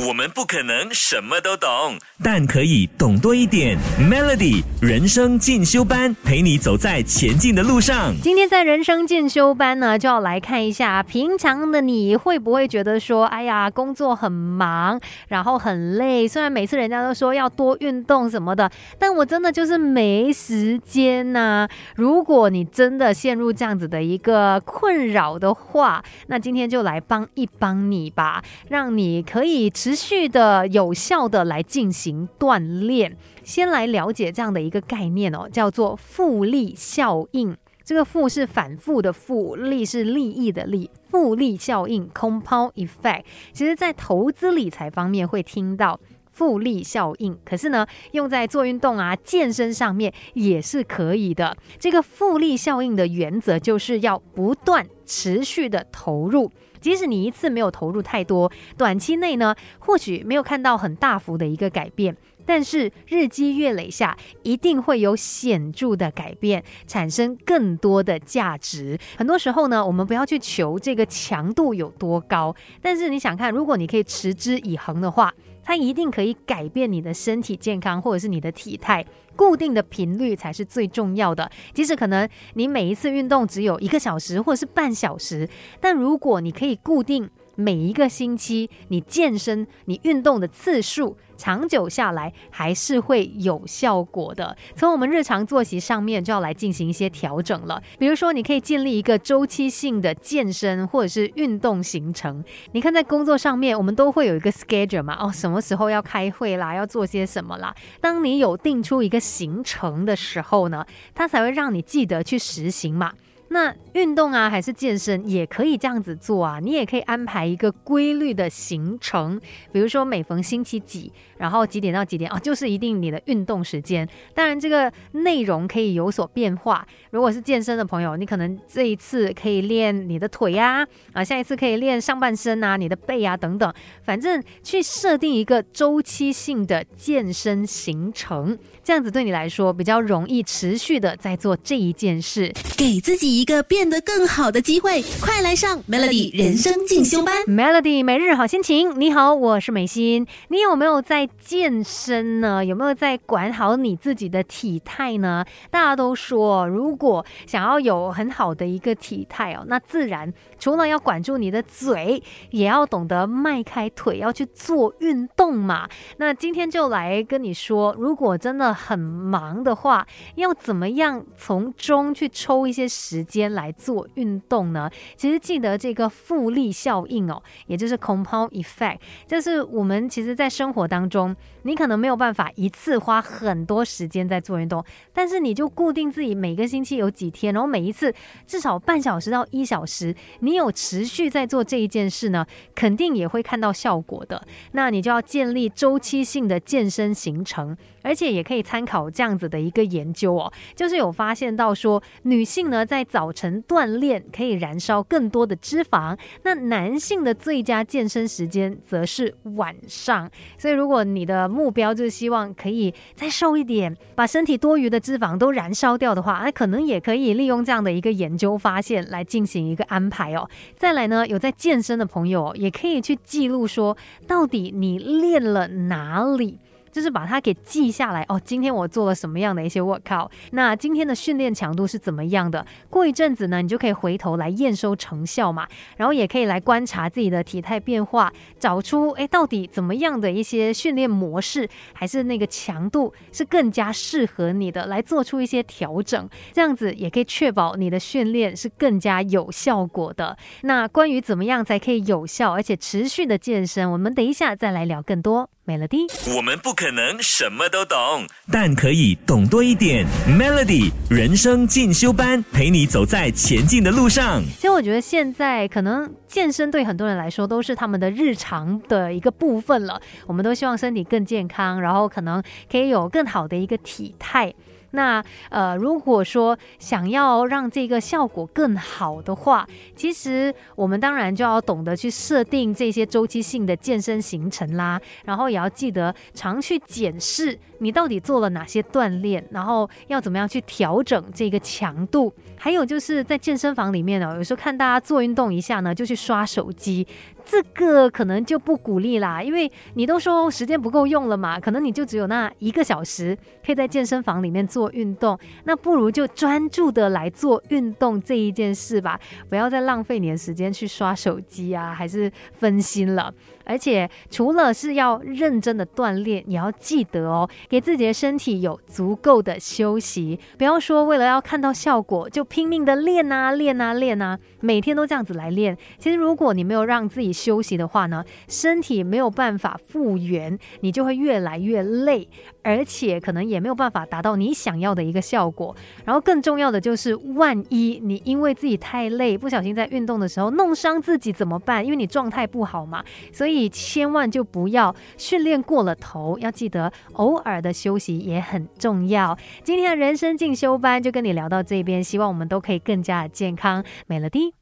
我们不可能什么都懂，但可以懂多一点。Melody 人生进修班陪你走在前进的路上。今天在人生进修班呢，就要来看一下，平常的你会不会觉得说，哎呀，工作很忙，然后很累。虽然每次人家都说要多运动什么的，但我真的就是没时间呐。如果你真的陷入这样子的一个困扰的话，那今天就来帮一帮你吧，让你可以。持续的、有效的来进行锻炼。先来了解这样的一个概念哦，叫做复利效应。这个“复”是反复的“复”，“利”是利益的“利”。复利效应 （compound effect）。其实，在投资理财方面会听到复利效应，可是呢，用在做运动啊、健身上面也是可以的。这个复利效应的原则就是要不断持续的投入。即使你一次没有投入太多，短期内呢，或许没有看到很大幅的一个改变，但是日积月累下，一定会有显著的改变，产生更多的价值。很多时候呢，我们不要去求这个强度有多高，但是你想看，如果你可以持之以恒的话。它一定可以改变你的身体健康，或者是你的体态。固定的频率才是最重要的。即使可能你每一次运动只有一个小时或者是半小时，但如果你可以固定。每一个星期，你健身、你运动的次数，长久下来还是会有效果的。从我们日常作息上面就要来进行一些调整了。比如说，你可以建立一个周期性的健身或者是运动行程。你看，在工作上面，我们都会有一个 schedule 嘛，哦，什么时候要开会啦，要做些什么啦。当你有定出一个行程的时候呢，它才会让你记得去实行嘛。那运动啊，还是健身也可以这样子做啊。你也可以安排一个规律的行程，比如说每逢星期几，然后几点到几点啊，就是一定你的运动时间。当然，这个内容可以有所变化。如果是健身的朋友，你可能这一次可以练你的腿呀，啊，下一次可以练上半身啊，你的背啊等等。反正去设定一个周期性的健身行程，这样子对你来说比较容易持续的在做这一件事，给自己。一个变得更好的机会，快来上 Melody 人生进修班。Melody 每日好心情，你好，我是美心。你有没有在健身呢？有没有在管好你自己的体态呢？大家都说，如果想要有很好的一个体态哦，那自然除了要管住你的嘴，也要懂得迈开腿，要去做运动嘛。那今天就来跟你说，如果真的很忙的话，要怎么样从中去抽一些时间？来做运动呢？其实记得这个复利效应哦，也就是 compound effect，就是我们其实在生活当中，你可能没有办法一次花很多时间在做运动，但是你就固定自己每个星期有几天，然后每一次至少半小时到一小时，你有持续在做这一件事呢，肯定也会看到效果的。那你就要建立周期性的健身行程，而且也可以参考这样子的一个研究哦，就是有发现到说女性呢在早晨锻炼可以燃烧更多的脂肪，那男性的最佳健身时间则是晚上。所以，如果你的目标就是希望可以再瘦一点，把身体多余的脂肪都燃烧掉的话，那可能也可以利用这样的一个研究发现来进行一个安排哦。再来呢，有在健身的朋友也可以去记录说，到底你练了哪里。就是把它给记下来哦。今天我做了什么样的一些 workout？那今天的训练强度是怎么样的？过一阵子呢，你就可以回头来验收成效嘛。然后也可以来观察自己的体态变化，找出哎到底怎么样的一些训练模式，还是那个强度是更加适合你的，来做出一些调整。这样子也可以确保你的训练是更加有效果的。那关于怎么样才可以有效而且持续的健身，我们等一下再来聊更多。Melody，我们不可能什么都懂，但可以懂多一点。Melody 人生进修班，陪你走在前进的路上。其实我觉得现在可能健身对很多人来说都是他们的日常的一个部分了。我们都希望身体更健康，然后可能可以有更好的一个体态。那呃，如果说想要让这个效果更好的话，其实我们当然就要懂得去设定这些周期性的健身行程啦，然后也要记得常去检视你到底做了哪些锻炼，然后要怎么样去调整这个强度。还有就是在健身房里面呢，有时候看大家做运动一下呢，就去刷手机，这个可能就不鼓励啦，因为你都说时间不够用了嘛，可能你就只有那一个小时可以在健身房里面做运动，那不如就专注的来做运动这一件事吧，不要再浪费你的时间去刷手机啊，还是分心了。而且除了是要认真的锻炼，也要记得哦，给自己的身体有足够的休息。不要说为了要看到效果就拼命的练啊练啊练啊，每天都这样子来练。其实如果你没有让自己休息的话呢，身体没有办法复原，你就会越来越累，而且可能也没有办法达到你想要的一个效果。然后更重要的就是，万一你因为自己太累，不小心在运动的时候弄伤自己怎么办？因为你状态不好嘛，所以。千万就不要训练过了头，要记得偶尔的休息也很重要。今天的人生进修班就跟你聊到这边，希望我们都可以更加健康。美乐蒂。